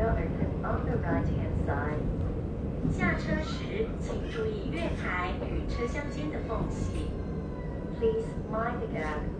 will open on the right-hand side. 下车时请注意月台与车厢间的缝隙。Please mind the gap.